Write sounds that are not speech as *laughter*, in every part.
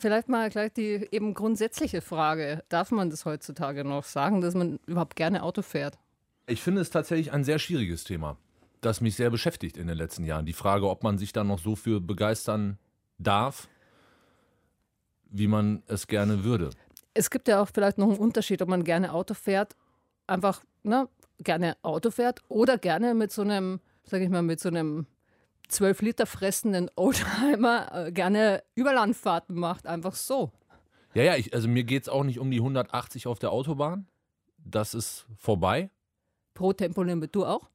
Vielleicht mal gleich die eben grundsätzliche Frage. Darf man das heutzutage noch sagen, dass man überhaupt gerne Auto fährt? Ich finde es tatsächlich ein sehr schwieriges Thema, das mich sehr beschäftigt in den letzten Jahren. Die Frage, ob man sich da noch so für begeistern darf, wie man es gerne würde. Es gibt ja auch vielleicht noch einen Unterschied, ob man gerne Auto fährt, einfach ne, gerne Auto fährt oder gerne mit so einem, sag ich mal, mit so einem 12 Liter fressenden Oldtimer äh, gerne Überlandfahrten macht, einfach so. Ja, ja, ich, also mir geht es auch nicht um die 180 auf der Autobahn. Das ist vorbei. Pro Tempolimit, du auch?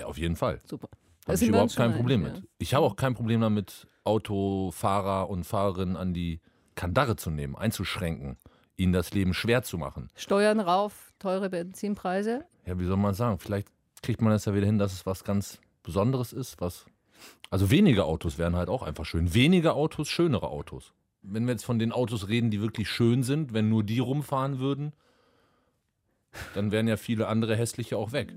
Ja, auf jeden Fall. Super. Habe ich überhaupt kein Problem mit. Ja. Ich habe auch kein Problem damit, Autofahrer und Fahrerinnen an die Kandare zu nehmen, einzuschränken, ihnen das Leben schwer zu machen. Steuern rauf, teure Benzinpreise? Ja, wie soll man sagen? Vielleicht kriegt man das ja wieder hin, dass es was ganz Besonderes ist, was also weniger Autos wären halt auch einfach schön. Weniger Autos, schönere Autos. Wenn wir jetzt von den Autos reden, die wirklich schön sind, wenn nur die rumfahren würden, dann wären ja viele andere hässliche auch weg.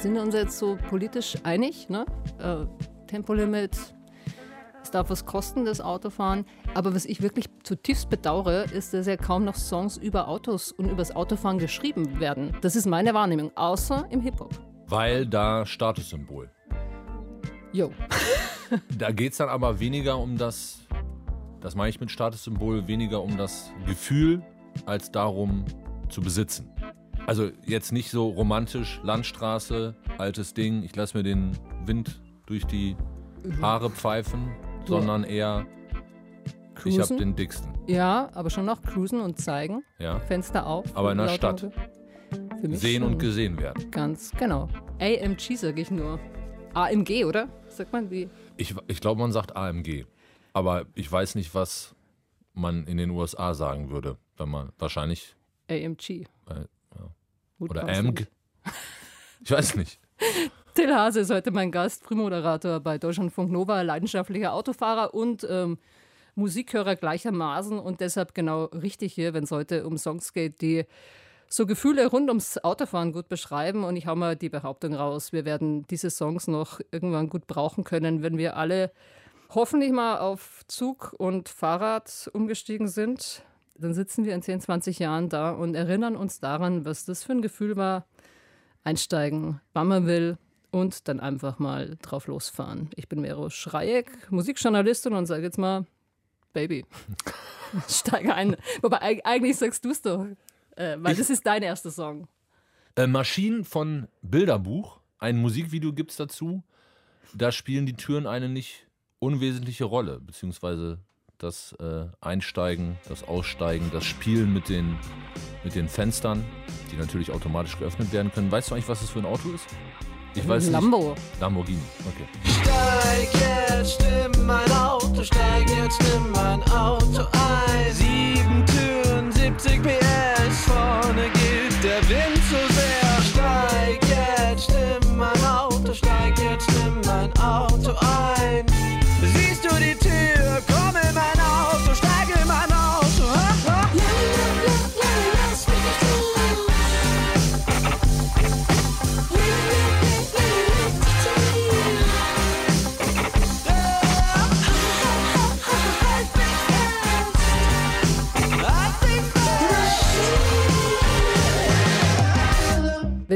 Sind wir uns jetzt so politisch einig? Ne? Äh, Tempolimit, es darf was kosten, das Autofahren. Aber was ich wirklich zutiefst bedauere, ist, dass ja kaum noch Songs über Autos und über das Autofahren geschrieben werden. Das ist meine Wahrnehmung, außer im Hip-Hop. Weil da Statussymbol. Jo. *laughs* da geht es dann aber weniger um das, das meine ich mit Statussymbol, weniger um das Gefühl, als darum zu besitzen. Also jetzt nicht so romantisch, Landstraße, altes Ding, ich lasse mir den Wind durch die Haare pfeifen, sondern eher Cruisen? ich habe den dicksten. Ja, aber schon noch cruisen und zeigen. Ja. Fenster auf. Aber in der Stadt. Sehen und gesehen werden. Ganz genau. AMG sage ich nur. AMG, oder? Sagt man wie? Ich, ich glaube, man sagt AMG. Aber ich weiß nicht, was man in den USA sagen würde, wenn man wahrscheinlich. AMG. Weil, ja. Oder AMG. Ich weiß nicht. *laughs* Till Hase ist heute mein Gast, Frühmoderator bei Deutschlandfunk Nova, leidenschaftlicher Autofahrer und ähm, Musikhörer gleichermaßen und deshalb genau richtig hier, wenn es heute um Songs geht, die so Gefühle rund ums Autofahren gut beschreiben. Und ich habe mal die Behauptung raus, wir werden diese Songs noch irgendwann gut brauchen können, wenn wir alle hoffentlich mal auf Zug und Fahrrad umgestiegen sind. Dann sitzen wir in 10, 20 Jahren da und erinnern uns daran, was das für ein Gefühl war, einsteigen, wann man will, und dann einfach mal drauf losfahren. Ich bin Vero Schreieck, Musikjournalistin und sage jetzt mal, Baby, *laughs* steige ein. Wobei eigentlich sagst du es doch, äh, weil ich, das ist dein erster Song. Äh, Maschinen von Bilderbuch, ein Musikvideo gibt es dazu. Da spielen die Türen eine nicht unwesentliche Rolle, beziehungsweise das äh, Einsteigen, das Aussteigen, das Spielen mit den, mit den Fenstern, die natürlich automatisch geöffnet werden können. Weißt du eigentlich, was das für ein Auto ist? Ich weiß Lambo. Nicht. Lamborghini, okay. Steig jetzt in mein Auto, steig jetzt in mein Auto ein. Sieben Türen, 70 PS, vorne geht der Wind so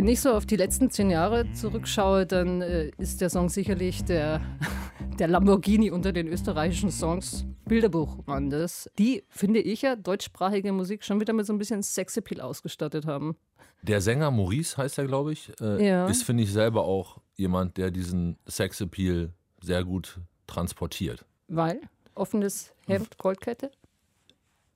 Wenn ich so auf die letzten zehn Jahre zurückschaue, dann äh, ist der Song sicherlich der, *laughs* der Lamborghini unter den österreichischen Songs. Bilderbuch waren das. Die, finde ich ja, deutschsprachige Musik schon wieder mit so ein bisschen Sexappeal ausgestattet haben. Der Sänger Maurice heißt er, glaube ich, äh, Ja. ist, finde ich, selber auch jemand, der diesen Sexappeal sehr gut transportiert. Weil? Offenes Hemd, Goldkette?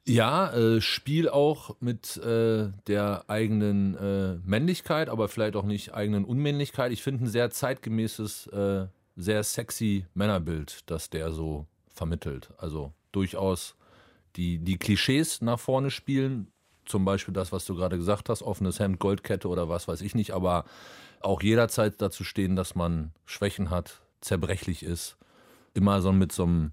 Ja, äh, Spiel auch mit äh, der eigenen äh, Männlichkeit, aber vielleicht auch nicht eigenen Unmännlichkeit. Ich finde ein sehr zeitgemäßes, äh, sehr sexy Männerbild, das der so vermittelt. Also durchaus die, die Klischees nach vorne spielen. Zum Beispiel das, was du gerade gesagt hast, offenes Hemd, Goldkette oder was weiß ich nicht, aber auch jederzeit dazu stehen, dass man Schwächen hat, zerbrechlich ist. Immer so mit so einem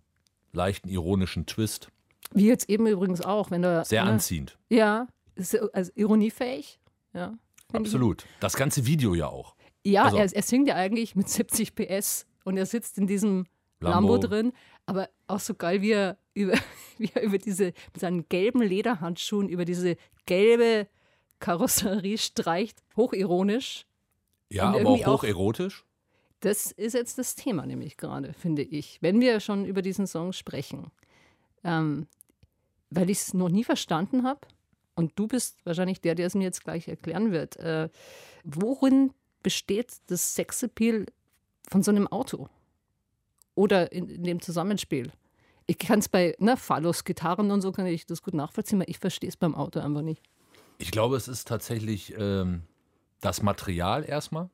leichten ironischen Twist. Wie jetzt eben übrigens auch, wenn du. Sehr ne, anziehend. Ja, ist also ironiefähig. Ja. Absolut. Das ganze Video ja auch. Ja, Also- er, er singt ja eigentlich mit 70 PS und er sitzt in diesem Lambo, Lambo. drin. Aber auch so geil, wie er über, *laughs* wie er über diese, mit seinen gelben Lederhandschuhen, über diese gelbe Karosserie streicht. Hochironisch. Ja, aber auch- hocherotisch. Das ist jetzt das Thema nämlich gerade, finde ich. Wenn wir schon über diesen Song sprechen. Ähm, weil ich es noch nie verstanden habe. Und du bist wahrscheinlich der, der es mir jetzt gleich erklären wird. Äh, worin besteht das Sexappeal von so einem Auto? Oder in, in dem Zusammenspiel? Ich kann es bei ne, Phallus, Gitarren und so kann ich das gut nachvollziehen, aber ich verstehe es beim Auto einfach nicht. Ich glaube, es ist tatsächlich ähm, das Material erstmal.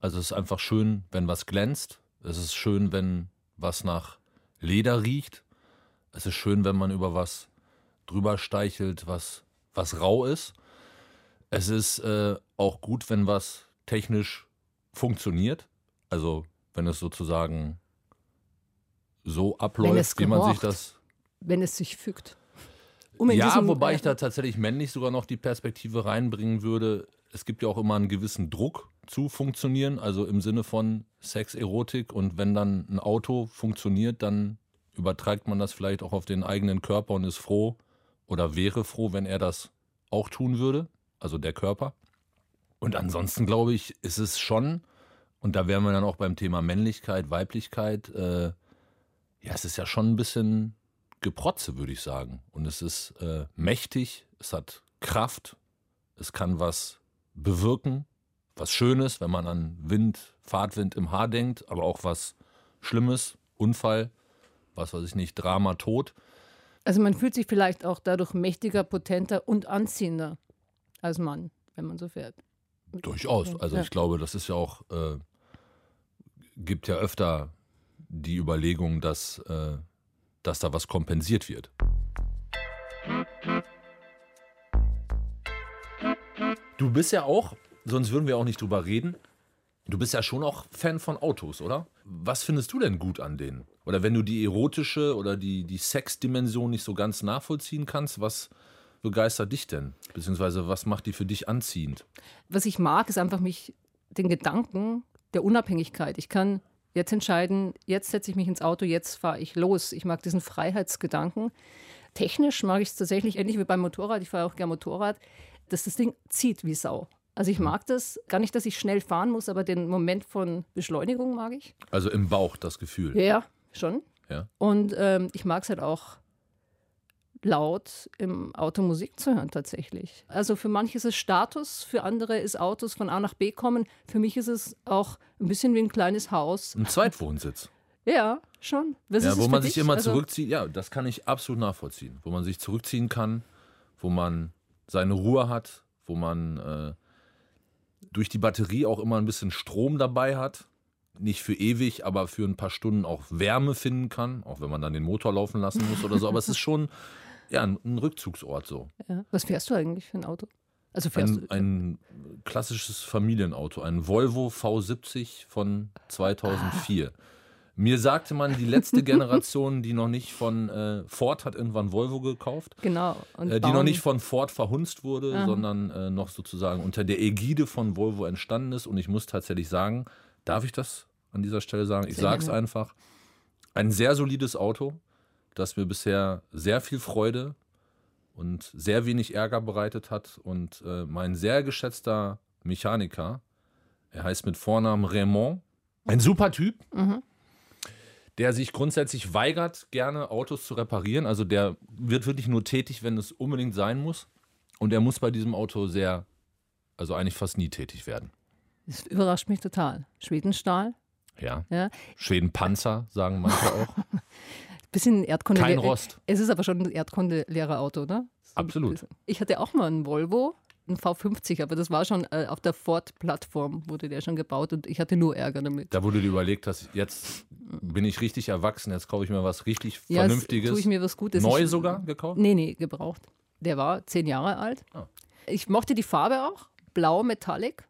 Also es ist einfach schön, wenn was glänzt. Es ist schön, wenn was nach Leder riecht. Es ist schön, wenn man über was drüber steichelt, was, was rau ist. Es ist äh, auch gut, wenn was technisch funktioniert. Also wenn es sozusagen so abläuft, wie man sich das Wenn es sich fügt. Um ja, wobei äh, ich da tatsächlich männlich sogar noch die Perspektive reinbringen würde. Es gibt ja auch immer einen gewissen Druck zu funktionieren, also im Sinne von Sex, Erotik. Und wenn dann ein Auto funktioniert, dann überträgt man das vielleicht auch auf den eigenen Körper und ist froh oder wäre froh, wenn er das auch tun würde, also der Körper. Und ansonsten glaube ich, ist es schon, und da wären wir dann auch beim Thema Männlichkeit, Weiblichkeit, äh, ja, es ist ja schon ein bisschen Geprotze, würde ich sagen. Und es ist äh, mächtig, es hat Kraft, es kann was bewirken, was Schönes, wenn man an Wind, Fahrtwind im Haar denkt, aber auch was Schlimmes, Unfall, was weiß ich nicht, Drama, Tod. Also man fühlt sich vielleicht auch dadurch mächtiger, potenter und anziehender als Mann, wenn man so fährt. Durchaus. Also ich glaube, das ist ja auch, äh, gibt ja öfter die Überlegung, dass, äh, dass da was kompensiert wird. Du bist ja auch, sonst würden wir auch nicht drüber reden, du bist ja schon auch Fan von Autos, oder? Was findest du denn gut an denen? Oder wenn du die erotische oder die, die Sexdimension nicht so ganz nachvollziehen kannst, was begeistert dich denn? Beziehungsweise was macht die für dich anziehend? Was ich mag, ist einfach mich den Gedanken der Unabhängigkeit. Ich kann jetzt entscheiden, jetzt setze ich mich ins Auto, jetzt fahre ich los. Ich mag diesen Freiheitsgedanken. Technisch mag ich es tatsächlich ähnlich wie beim Motorrad. Ich fahre auch gerne Motorrad, dass das Ding zieht wie Sau. Also ich mag das, gar nicht, dass ich schnell fahren muss, aber den Moment von Beschleunigung mag ich. Also im Bauch das Gefühl. Ja, schon. Ja. Und ähm, ich mag es halt auch laut im Auto Musik zu hören tatsächlich. Also für manche ist es Status, für andere ist Autos von A nach B kommen. Für mich ist es auch ein bisschen wie ein kleines Haus. Ein Zweitwohnsitz. Ja, schon. Was Ja, wo man dich? sich immer Also, zurückzieht. Ja, das kann ich absolut nachvollziehen. Wo man sich zurückziehen kann, wo man seine Ruhe hat, wo man äh, durch die Batterie auch immer ein bisschen Strom dabei hat. Nicht für ewig, aber für ein paar Stunden auch Wärme finden kann, auch wenn man dann den Motor laufen lassen muss oder so. Aber es ist schon *laughs* ja, ein Rückzugsort so. Ja. Was fährst du eigentlich für ein Auto? Also Ein, ein klassisches Familienauto, ein Volvo V70 von 2004. Mir sagte man, die letzte Generation, die noch nicht von äh, Ford hat irgendwann Volvo gekauft, genau. Äh, die noch nicht von Ford verhunzt wurde, Aha. sondern äh, noch sozusagen unter der Ägide von Volvo entstanden ist. Und ich muss tatsächlich sagen, darf ich das an dieser Stelle sagen? Ich sage es einfach. Ein sehr solides Auto, das mir bisher sehr viel Freude und sehr wenig Ärger bereitet hat. Und äh, mein sehr geschätzter Mechaniker, er heißt mit Vornamen Raymond, ein super Typ, Mhm. Der sich grundsätzlich weigert, gerne Autos zu reparieren. Also der wird wirklich nur tätig, wenn es unbedingt sein muss. Und er muss bei diesem Auto sehr, also eigentlich fast nie tätig werden. Das überrascht mich total. Schwedenstahl. Ja. Ja. Schwedenpanzer, sagen manche auch. *laughs* Bisschen Erdkunde. Kein Rost. Es ist aber schon ein Erdkunde-Lehrerauto, ne? So ein Absolut. Ich hatte auch mal einen Volvo, einen V50, aber das war schon äh, auf der Ford-Plattform, wurde der schon gebaut und ich hatte nur Ärger damit. Da wurde dir überlegt, dass jetzt bin ich richtig erwachsen, jetzt kaufe ich mir was richtig Ja, Vernünftiges. tue ich mir was Gutes. Neu ich, sogar gekauft? Nee, nee, gebraucht. Der war zehn Jahre alt. Ah. Ich mochte die Farbe auch, blau Metallic.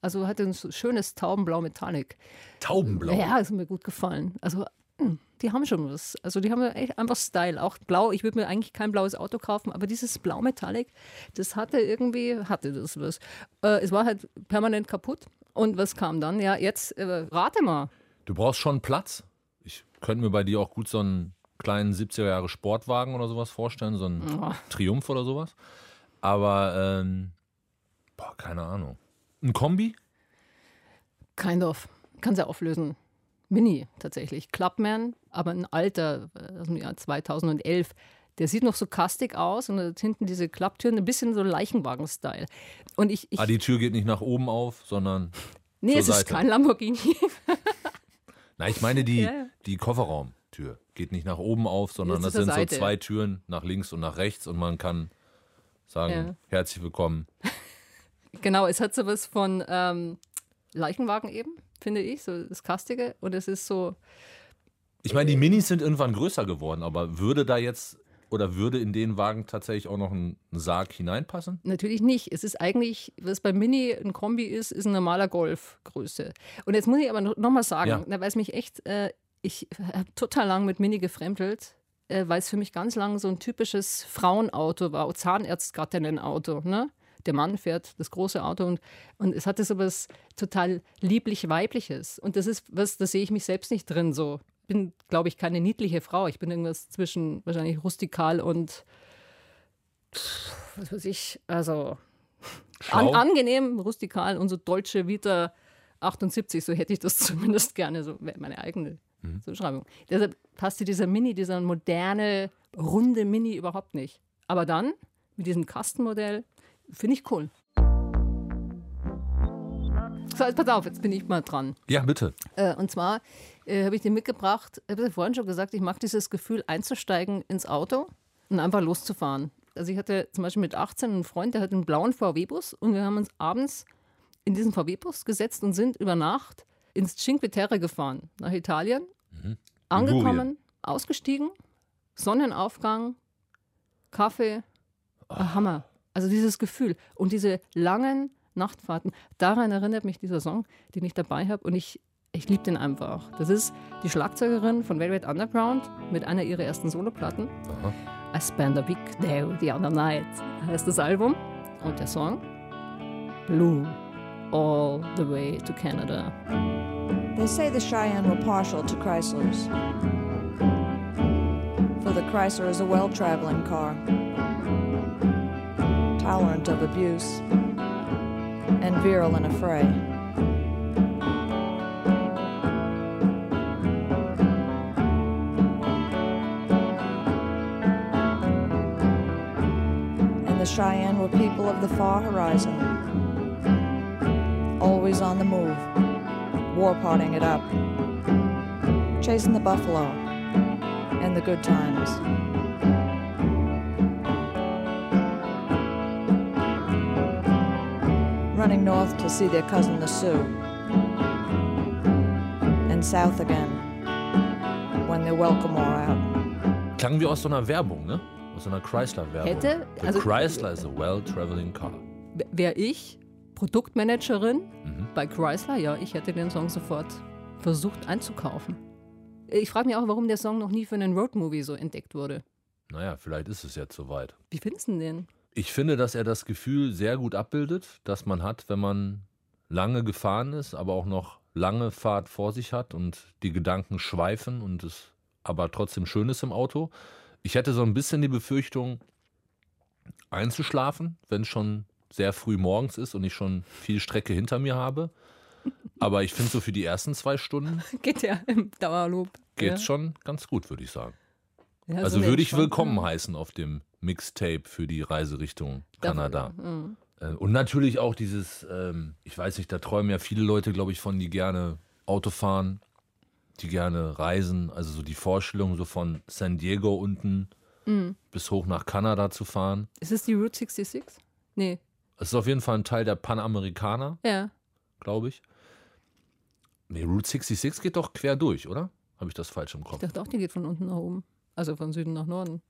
Also hatte ein schönes Taubenblau Metallic. Taubenblau. Ja, ist mir gut gefallen. Also Die haben schon was. Also die haben echt einfach Style. Auch blau. Ich würde mir eigentlich kein blaues Auto kaufen, aber dieses Blau Metallic, das hatte irgendwie, hatte das was. Äh, es war halt permanent kaputt. Und was kam dann? Ja, jetzt äh, rate mal. Du brauchst schon Platz. Ich könnte mir bei dir auch gut so einen kleinen 70er Jahre Sportwagen oder sowas vorstellen, so einen Oh. Triumph oder sowas. Aber, ähm, boah, keine Ahnung. Ein Kombi? Kind of. Kann sie auflösen. Mini tatsächlich. Clubman, aber ein alter äh, aus dem Jahr 2011. Der sieht noch so kastig aus und hat hinten diese Klapptüren, ein bisschen so Leichenwagen-Style. Und ich, ich Ah, die Tür geht nicht nach oben auf, sondern. nee, es ist Seite. kein Lamborghini. *laughs* Na, ich meine die, Ja, die Kofferraumtür. Geht nicht nach oben auf, sondern das sind Seite. so zwei Türen nach links und nach rechts und man kann sagen, Ja. herzlich willkommen. *laughs* Genau, es hat sowas von ähm, Leichenwagen eben, finde ich, so das Kastige. Und es ist so, Ich meine, die Minis sind irgendwann größer geworden, aber würde da jetzt oder würde in den Wagen tatsächlich auch noch ein Sarg hineinpassen? natürlich nicht. Es ist eigentlich, was bei Mini ein Kombi ist, ist ein normaler Golfgröße. Und jetzt muss ich aber nochmal sagen, Ja. na, weil es mich echt, äh, ich habe total lang mit Mini gefremdelt, äh, weil es für mich ganz lang so ein typisches Frauenauto war, Zahnärztgattinnen-Auto, ne? Der Mann fährt das große Auto und, und es hatte so was total lieblich-weibliches. Und das ist was, da sehe ich mich selbst nicht drin so. Bin, glaube ich, keine niedliche Frau. Ich bin irgendwas zwischen wahrscheinlich rustikal und was weiß ich, also an, angenehm, rustikal und so deutsche Vita 78, so hätte ich das *laughs* zumindest gerne, so wäre meine eigene Mhm. Zuschreibung. Deshalb passte dieser Mini, dieser moderne, runde Mini überhaupt nicht. Aber dann, mit diesem Kastenmodell, finde ich cool. So, jetzt pass auf, jetzt bin ich mal dran. Ja, bitte. Äh, und zwar äh, habe ich dir mitgebracht, ich habe ja vorhin schon gesagt, ich mag dieses Gefühl einzusteigen ins Auto und einfach loszufahren. Also ich hatte zum Beispiel mit 18 einen Freund, der hat einen blauen VW-Bus und wir haben uns abends in diesen VW-Bus gesetzt und sind über Nacht ins Cinque Terre gefahren, nach Italien, angekommen, ausgestiegen, Sonnenaufgang, Kaffee, ah, Hammer. Also dieses Gefühl und diese langen Nachtfahrten, daran erinnert mich dieser Song, den ich dabei habe und ich, ich liebe den einfach. Das ist die Schlagzeugerin von Velvet Underground mit einer ihrer ersten Soloplatten. Aha. I spent a big day the other night heißt das Album und der Song Blue All the Way to Canada. They say the Cheyenne were partial to Chryslers. For the Chrysler is a well traveling car, tolerant of abuse, and virile in a fray. And the Cheyenne were people of the far horizon, always on the move war potting it up, chasing the buffalo and the good times. Running north to see their cousin the Sioux, and south again when their welcome wore out. Klang wie aus so einer Werbung, ne? Aus so einer Chrysler-Werbung. Hätte, The also- Chrysler is a well-traveling car. Wäre ich Produktmanagerin Mhm. bei Chrysler, ja, ich hätte den Song sofort versucht einzukaufen. Ich frage mich auch, warum der Song noch nie für einen Roadmovie so entdeckt wurde. Naja, vielleicht ist es jetzt soweit. Wie findest du den? Ich finde, dass er das Gefühl sehr gut abbildet, das man hat, wenn man lange gefahren ist, aber auch noch lange Fahrt vor sich hat und die Gedanken schweifen und es aber trotzdem schön ist im Auto. Ich hätte so ein bisschen die Befürchtung, einzuschlafen, wenn es schon sehr früh morgens ist und ich schon viel Strecke hinter mir habe. Aber ich finde so für die ersten zwei Stunden *laughs* Geht ja im Dauerloop. geht ja. schon ganz gut, würde ich sagen. Ja, so Also eine würde ich willkommen heißen auf dem Mixtape für die Reise Richtung Dafür- Kanada. Mhm. Und natürlich auch dieses, ähm, ich weiß nicht, da träumen ja viele Leute, glaube ich, von, die gerne Auto fahren, die gerne reisen. Also so die Vorstellung, so von San Diego unten Mhm. bis hoch nach Kanada zu fahren. Ist es die Route 66? Nee. Es ist auf jeden Fall ein Teil der Panamerikaner, Ja. glaube ich. Nee, Route 66 geht doch quer durch, oder? Habe ich das falsch im Ich Kopf? dachte auch, die geht von unten nach oben. Also von Süden nach Norden.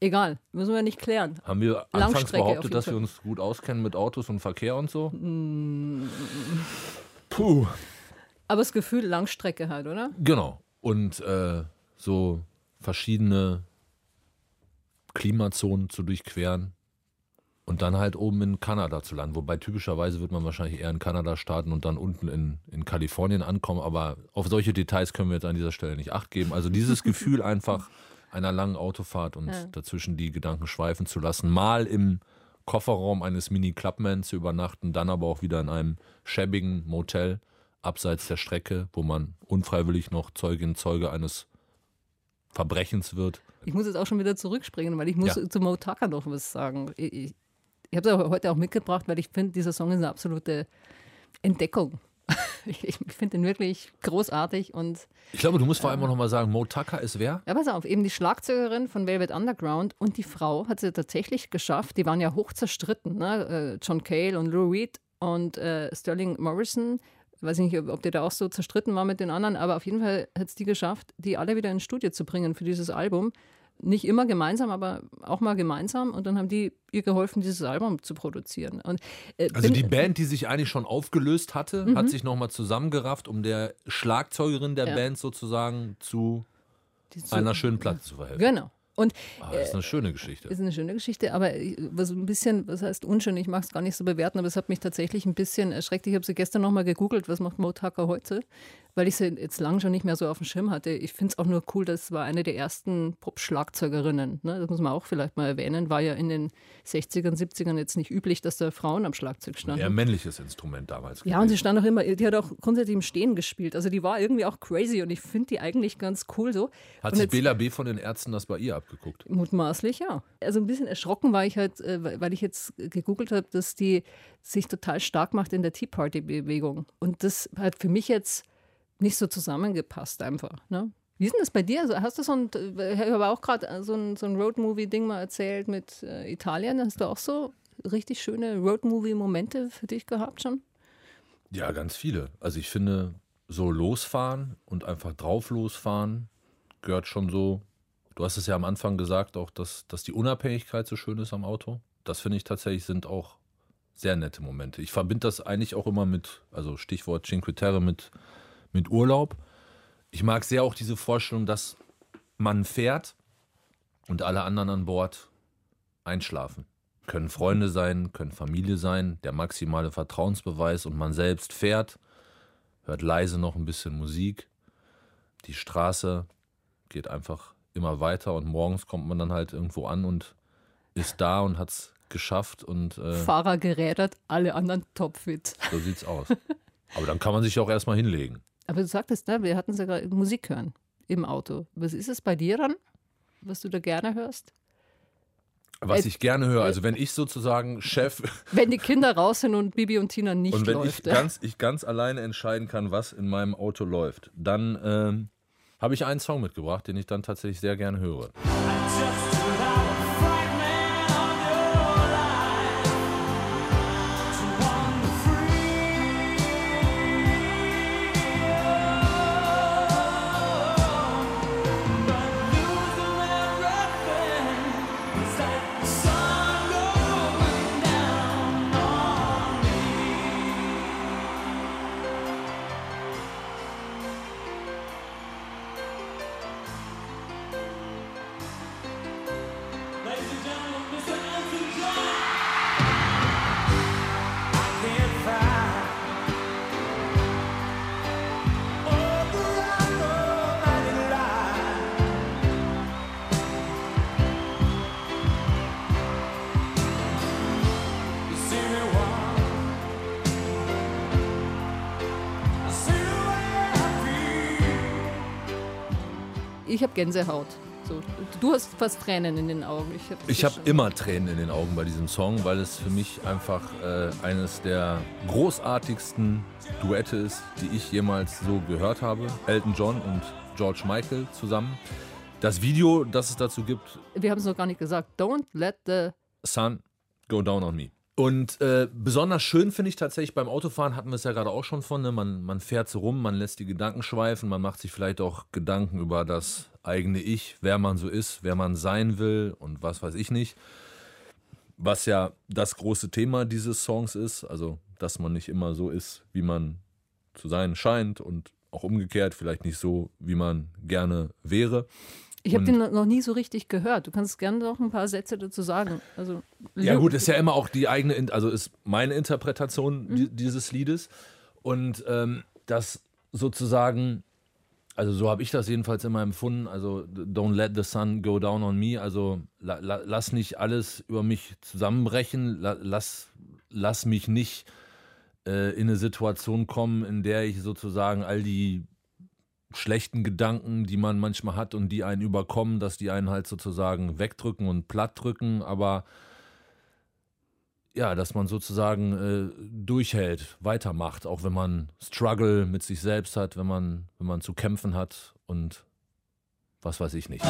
Egal, müssen wir nicht klären. Haben wir anfangs behauptet, dass wir uns gut auskennen mit Autos und Verkehr und so? Mm. Puh. Aber das Gefühl Langstrecke halt, oder? Genau. und äh, so verschiedene Klimazonen zu durchqueren und dann halt oben in Kanada zu landen. Wobei typischerweise wird man wahrscheinlich eher in Kanada starten und dann unten in, in Kalifornien ankommen. Aber auf solche Details können wir jetzt an dieser Stelle nicht acht geben. Also dieses Gefühl einfach einer langen Autofahrt und Ja. dazwischen die Gedanken schweifen zu lassen, mal im Kofferraum eines Mini Clubman zu übernachten, dann aber auch wieder in einem schäbigen Motel abseits der Strecke, wo man unfreiwillig noch Zeugin, Zeuge eines Verbrechens wird. Ich muss jetzt auch schon wieder zurückspringen, weil ich muss Ja. zu Mo Tucker noch was sagen. Ich, ich, ich habe es heute auch mitgebracht, weil ich finde, dieser Song ist eine absolute Entdeckung. *laughs* Ich, finde ihn wirklich großartig und Ich glaube, du musst vor allem auch noch mal sagen, Mo Tucker ist wer? ja, pass auf, eben die Schlagzeugerin von Velvet Underground und die Frau hat sie tatsächlich geschafft. Die waren ja hoch zerstritten, ne? Äh, John Cale und Lou Reed und äh, Sterling Morrison. Weiß ich nicht, ob, die da auch so zerstritten war mit den anderen, aber auf jeden Fall hat es die geschafft, die alle wieder ins Studio zu bringen für dieses Album. Nicht immer gemeinsam, aber auch mal gemeinsam. Und dann haben die ihr geholfen, dieses Album zu produzieren. Und, äh, Also bin- die Band, die sich eigentlich schon aufgelöst hatte, Mhm. hat sich nochmal zusammengerafft, um der Schlagzeugerin der Ja. Band sozusagen zu zu- einer schönen Platte zu verhelfen. Genau. Und Ah, das ist eine schöne Geschichte. ist eine schöne Geschichte, aber was ein bisschen, was heißt unschön, ich mag es gar nicht so bewerten, aber es hat mich tatsächlich ein bisschen erschreckt. Ich habe sie gestern nochmal gegoogelt, was macht Mo Tucker heute, weil ich sie jetzt lange schon nicht mehr so auf dem Schirm hatte. Ich finde es auch nur cool, das war eine der ersten Pop-Schlagzeugerinnen. Ne? Das muss man auch vielleicht mal erwähnen. War ja in den 60ern, 70ern jetzt nicht üblich, dass da Frauen am Schlagzeug standen. Eher ein männliches Instrument damals. Ja, und sie stand auch immer, die hat auch grundsätzlich im Stehen gespielt. Also die war irgendwie auch crazy und ich finde die eigentlich ganz cool so. Hat und sich jetzt- Bela B. von den Ärzten das bei ihr abgeguckt? Mutmaßlich, ja. Also ein bisschen erschrocken war ich halt, äh, weil ich jetzt gegoogelt habe, dass die sich total stark macht in der Tea Party-Bewegung. Und das hat für mich jetzt nicht so zusammengepasst einfach. Ne? Wie ist denn das bei dir? Also hast du so ein, ich habe auch gerade so ein, so ein Roadmovie-Ding mal erzählt mit äh, Italien. Hast du auch so richtig schöne Roadmovie-Momente für dich gehabt schon? Ja, ganz viele. Also ich finde, so losfahren und einfach drauf losfahren gehört schon so. Du hast es ja am Anfang gesagt, auch, dass, dass die Unabhängigkeit so schön ist am Auto. Das finde ich tatsächlich sind auch sehr nette Momente. Ich verbinde das eigentlich auch immer mit, also Stichwort Cinque Terre, mit, mit Urlaub. Ich mag sehr auch diese Vorstellung, dass man fährt und alle anderen an Bord einschlafen. Können Freunde sein, können Familie sein, der maximale Vertrauensbeweis und man selbst fährt, hört leise noch ein bisschen Musik. Die Straße geht einfach immer weiter und morgens kommt man dann halt irgendwo an und ist da und hat es geschafft und äh, Fahrer gerädert, alle anderen topfit. so sieht's aus. *laughs* Aber dann kann man sich auch erstmal hinlegen. Aber du sagtest, ne, wir hatten sogar Musik hören im Auto. Was ist es bei dir dann, was du da gerne hörst? Was Äh, ich gerne höre, also wenn ich sozusagen Chef *laughs* Wenn die Kinder raus sind und Bibi und Tina nicht und wenn läuft. ich ja. ganz, ich ganz alleine entscheiden kann, was in meinem Auto läuft, dann ähm, habe ich einen Song mitgebracht, den ich dann tatsächlich sehr gerne höre. Ich habe Gänsehaut. So, du hast fast Tränen in den Augen. Ich habe habe immer Tränen in den Augen bei diesem Song, weil es für mich einfach äh, eines der großartigsten Duette ist, die ich jemals so gehört habe. Elton John und George Michael zusammen. Das Video, das es dazu gibt, Wir haben es noch gar nicht gesagt. Don't let the. Sun, Go Down on Me. Und äh, besonders schön finde ich tatsächlich beim Autofahren, hatten wir es ja gerade auch schon von, ne? man, man fährt so rum, man lässt die Gedanken schweifen, man macht sich vielleicht auch Gedanken über das eigene Ich, wer man so ist, wer man sein will und was weiß ich nicht. Was ja das große Thema dieses Songs ist, also dass man nicht immer so ist, wie man zu sein scheint und auch umgekehrt, vielleicht nicht so, wie man gerne wäre. Ich habe den noch nie so richtig gehört. Du kannst gerne noch ein paar Sätze dazu sagen. Also, Ja gut, ist ja immer auch die eigene, also ist meine Interpretation Mhm. di- dieses Liedes. Und ähm, das sozusagen, also so habe ich das jedenfalls immer empfunden, also don't let the sun go down on me, also la, la, lass nicht alles über mich zusammenbrechen, la, lass, lass mich nicht äh, in eine Situation kommen, in der ich sozusagen all die schlechten Gedanken, die man manchmal hat und die einen überkommen, dass die einen halt sozusagen wegdrücken und platt drücken, aber ja, dass man sozusagen äh, durchhält, weitermacht, auch wenn man Struggle mit sich selbst hat, wenn man, wenn man zu kämpfen hat und was weiß ich nicht.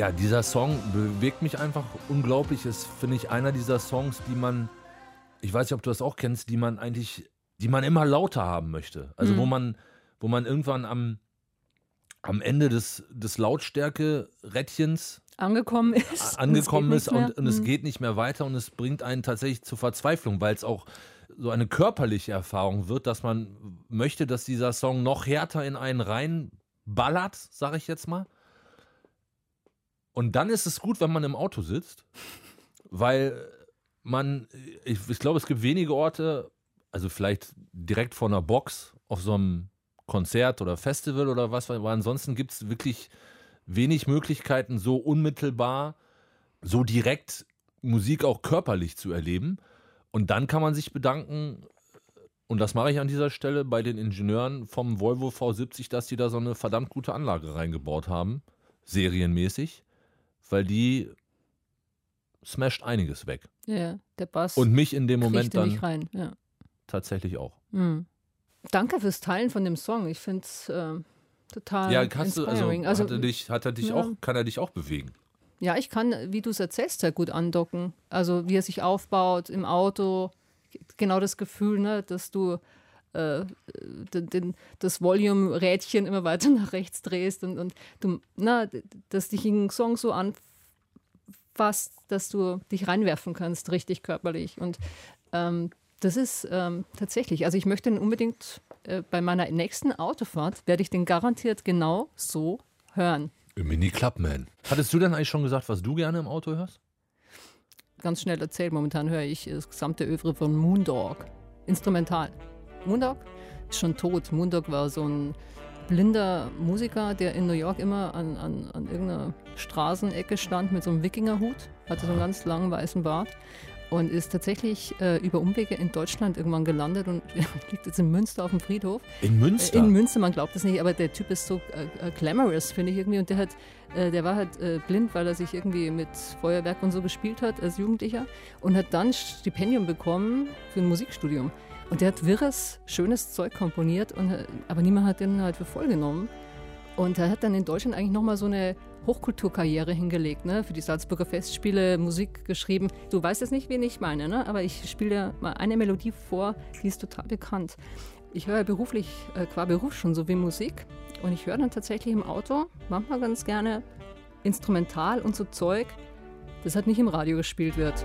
Ja, dieser Song bewegt mich einfach unglaublich. Ist, finde ich, einer dieser Songs, die man, ich weiß nicht, ob du das auch kennst, die man eigentlich, die man immer lauter haben möchte. Also wo man, wo man irgendwann am, am Ende des, des Lautstärke-Rädchens angekommen ist. angekommen und ist es geht nicht und, und es mehr. Mhm. geht nicht mehr weiter und es bringt einen tatsächlich zur Verzweiflung, weil es auch so eine körperliche Erfahrung wird, dass man möchte, dass dieser Song noch härter in einen reinballert, sage ich jetzt mal. Und dann ist es gut, wenn man im Auto sitzt, weil man, ich, ich glaube, es gibt wenige Orte, also vielleicht direkt vor einer Box auf so einem Konzert oder Festival oder was, aber ansonsten gibt es wirklich wenig Möglichkeiten, so unmittelbar, so direkt Musik auch körperlich zu erleben. Und dann kann man sich bedanken, und das mache ich an dieser Stelle bei den Ingenieuren vom Volvo V70, dass die da so eine verdammt gute Anlage reingebaut haben, serienmäßig, weil die smasht einiges weg. Ja, der Bass Und mich in dem Moment dann rein. Ja. tatsächlich auch. Mhm. Danke fürs Teilen von dem Song. Ich finde es äh, total Ja, kannst du, also, inspiring. Also, hat er dich, hat er dich ja. auch, kann er dich auch bewegen? ja, ich kann, wie du es erzählst, sehr gut andocken. Also wie er sich aufbaut im Auto. Genau das Gefühl, ne, dass du äh, den, den, das Volume-Rädchen immer weiter *laughs* nach rechts drehst und, und du, na, dass dich ein Song so anfasst, dass du dich reinwerfen kannst, richtig körperlich. Und ähm, das ist ähm, tatsächlich, also ich möchte ihn unbedingt äh, bei meiner nächsten Autofahrt, werde ich den garantiert genau so hören. Mini Clubman. Hattest du denn eigentlich schon gesagt, was du gerne im Auto hörst? Ganz schnell erzählt, momentan höre ich das gesamte Övre von Moondog. Instrumental. Moondog ist schon tot. Moondog war so ein blinder Musiker, der in New York immer an, an, an irgendeiner Straßenecke stand mit so einem Wikingerhut, hatte so einen ganz langen weißen Bart und ist tatsächlich äh, über Umwege in Deutschland irgendwann gelandet und *laughs* liegt jetzt in Münster auf dem Friedhof. In Münster. In Münster, man glaubt es nicht, aber der Typ ist so äh, äh, glamorous, finde ich irgendwie. Und der hat, äh, der war halt äh, blind, weil er sich irgendwie mit Feuerwerk und so gespielt hat als Jugendlicher und hat dann Stipendium bekommen für ein Musikstudium. Und der hat wirres, schönes Zeug komponiert, und, äh, aber niemand hat den halt für voll genommen. Und er hat dann in Deutschland eigentlich nochmal so eine Hochkulturkarriere hingelegt, ne? für die Salzburger Festspiele Musik geschrieben. Du weißt jetzt nicht, wen ich meine, ne? aber ich spiele mal eine Melodie vor, die ist total bekannt. Ich höre beruflich, äh, qua Beruf schon so wie Musik und ich höre dann tatsächlich im Auto manchmal ganz gerne instrumental und so Zeug, das halt nicht im Radio gespielt wird.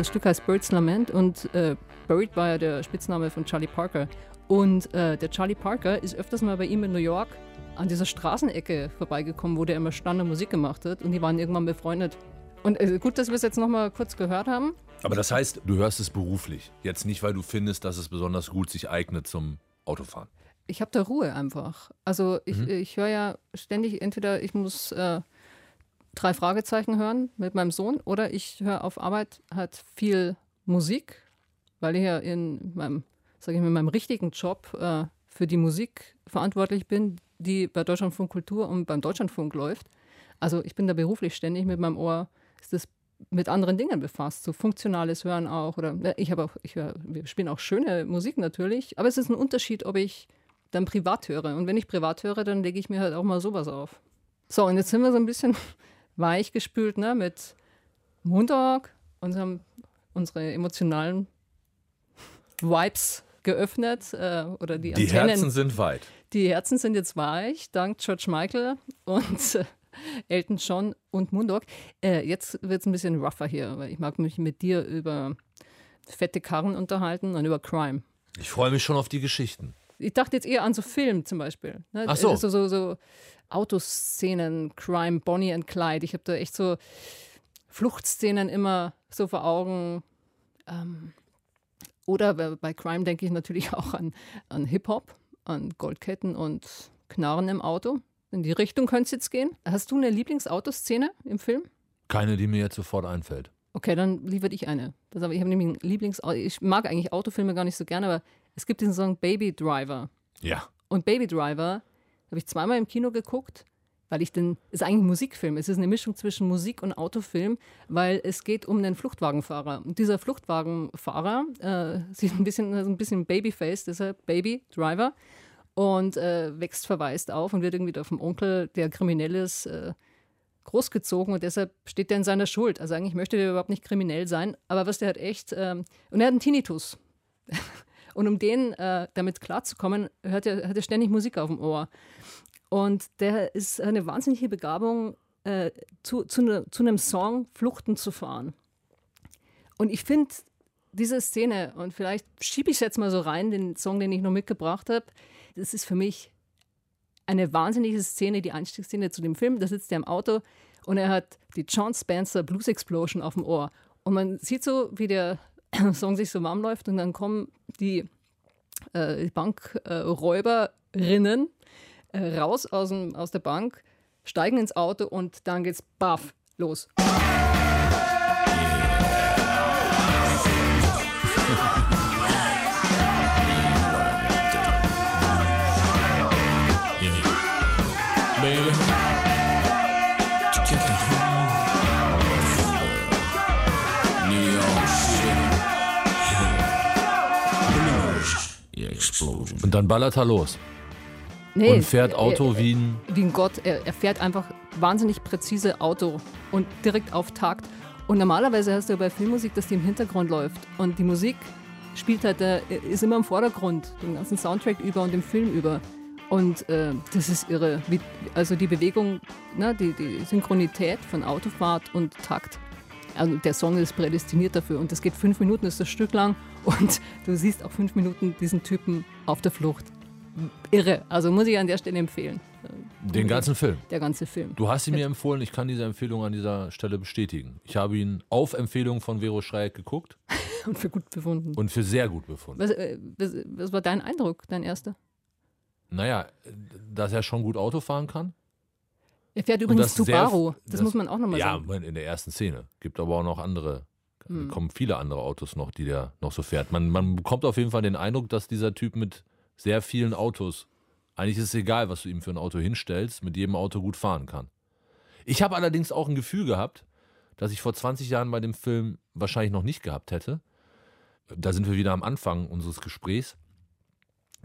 Das Stück heißt Bird's Lament und äh, Buried war ja der Spitzname von Charlie Parker. Und äh, der Charlie Parker ist öfters mal bei ihm in New York an dieser Straßenecke vorbeigekommen, wo der immer stand und Musik gemacht hat. Und die waren irgendwann befreundet. Und äh, gut, dass wir es jetzt nochmal kurz gehört haben. Aber das heißt, du hörst es beruflich. Jetzt nicht, weil du findest, dass es besonders gut sich eignet zum Autofahren. Ich habe da Ruhe einfach. Also ich, ich höre ja ständig, entweder ich muss äh, drei Fragezeichen hören mit meinem Sohn oder ich höre auf Arbeit halt viel Musik, weil ich ja in meinem, sage ich mal, in meinem richtigen Job äh, für die Musik verantwortlich bin, die bei Deutschlandfunk Kultur und beim Deutschlandfunk läuft. Also ich bin da beruflich ständig mit meinem Ohr, ist das mit anderen Dingen befasst, so funktionales Hören auch. Oder ja, ich habe auch, ich hör, wir spielen auch schöne Musik natürlich, aber es ist ein Unterschied, ob ich dann privat höre. Und wenn ich privat höre, dann lege ich mir halt auch mal sowas auf. So, und jetzt sind wir so ein bisschen weich gespült, ne, mit Montag, unserem, unsere emotionalen Vibes geöffnet äh, oder die, Die Antennen, Herzen sind weit. die Herzen sind jetzt weich, dank George Michael und äh, Elton John und Moondog. Äh, jetzt wird es ein bisschen rougher hier, weil ich mag mich mit dir über fette Karren unterhalten und über Crime. Ich freue mich schon auf die Geschichten. Ich dachte jetzt eher an so Film zum Beispiel. Ne? Ach so. Also so, so Autoszenen, Crime, Bonnie and Clyde. Ich habe da echt so Fluchtszenen immer so vor Augen. Ähm, oder bei- Crime denke ich natürlich *laughs* auch an, an Hip-Hop, an Goldketten und Knarren im Auto. In die Richtung könnte es jetzt gehen. Hast du eine Lieblingsautoszene im Film? Keine, die mir jetzt sofort einfällt. Okay, dann liefere ich eine. Ich habe nämlich einen Lieblings... Ich mag eigentlich Autofilme gar nicht so gerne, aber es gibt diesen Song Baby Driver. Ja. Und Baby Driver habe ich zweimal im Kino geguckt, weil ich den, ist eigentlich ein Musikfilm. Es ist eine Mischung zwischen Musik und Autofilm, weil es geht um einen Fluchtwagenfahrer. Und dieser Fluchtwagenfahrer äh, sieht ein bisschen, ein bisschen Babyface, deshalb Baby Driver und äh, wächst verwaist auf und wird irgendwie da vom Onkel, der kriminell ist, äh, großgezogen und deshalb steht er in seiner Schuld. Also eigentlich möchte der überhaupt nicht kriminell sein, aber was der hat echt, ähm, und er hat einen Tinnitus. *laughs* Und um den äh, damit klarzukommen, hört er, hat er ständig Musik auf dem Ohr. Und der ist eine wahnsinnige Begabung, äh, zu, zu, ne, zu einem Song Fluchten zu fahren. Und ich finde diese Szene, und vielleicht schiebe ich es jetzt mal so rein, den Song, den ich noch mitgebracht habe, das ist für mich eine wahnsinnige Szene, die Einstiegsszene zu dem Film. Da sitzt er im Auto und er hat die John Spencer Blues Explosion auf dem Ohr. Und man sieht so, wie der *clears throat* Song sich so warm läuft und dann kommen die äh, Bankräuberinnen äh, raus aus, dem, aus der Bank, steigen ins Auto und dann geht's baff los. Und dann ballert er los Nee, und fährt er- Auto er, wie ein. wie ein Gott. Er, er fährt einfach wahnsinnig präzise Auto und direkt auf Takt. Und normalerweise hast du ja bei Filmmusik, dass die im Hintergrund läuft. Und die Musik spielt halt, äh, ist immer im Vordergrund, den ganzen Soundtrack über und den Film über. Und äh, das ist irre. Wie, also die Bewegung, ne, die, die Synchronität von Autofahrt und Takt. Also der Song ist prädestiniert dafür. Und das geht fünf Minuten, ist das Stück lang. Und du siehst auch fünf Minuten diesen Typen auf der Flucht. Irre. Also muss ich an der Stelle empfehlen. Den ganzen Film. Der ganze Film. Du hast ihn mir empfohlen, ich kann diese Empfehlung an dieser Stelle bestätigen. Ich habe ihn auf Empfehlung von Vero Schreieck geguckt *laughs* Und für gut befunden. und für sehr gut befunden. Was, äh, was, was war dein Eindruck, dein erster? Naja, dass er schon gut Auto fahren kann. Er fährt übrigens das Subaru. Das, das- muss man auch nochmal Ja, sagen. Moment, in der ersten Szene. Gibt aber auch noch andere. Hm. kommen viele andere Autos noch, die der noch so fährt. Man, man bekommt auf jeden Fall den Eindruck, dass dieser Typ mit sehr vielen Autos, eigentlich ist es egal, was du ihm für ein Auto hinstellst, mit jedem Auto gut fahren kann. Ich habe allerdings auch ein Gefühl gehabt, das ich vor 20 Jahren bei dem Film wahrscheinlich noch nicht gehabt hätte. Da sind wir wieder am Anfang unseres Gesprächs,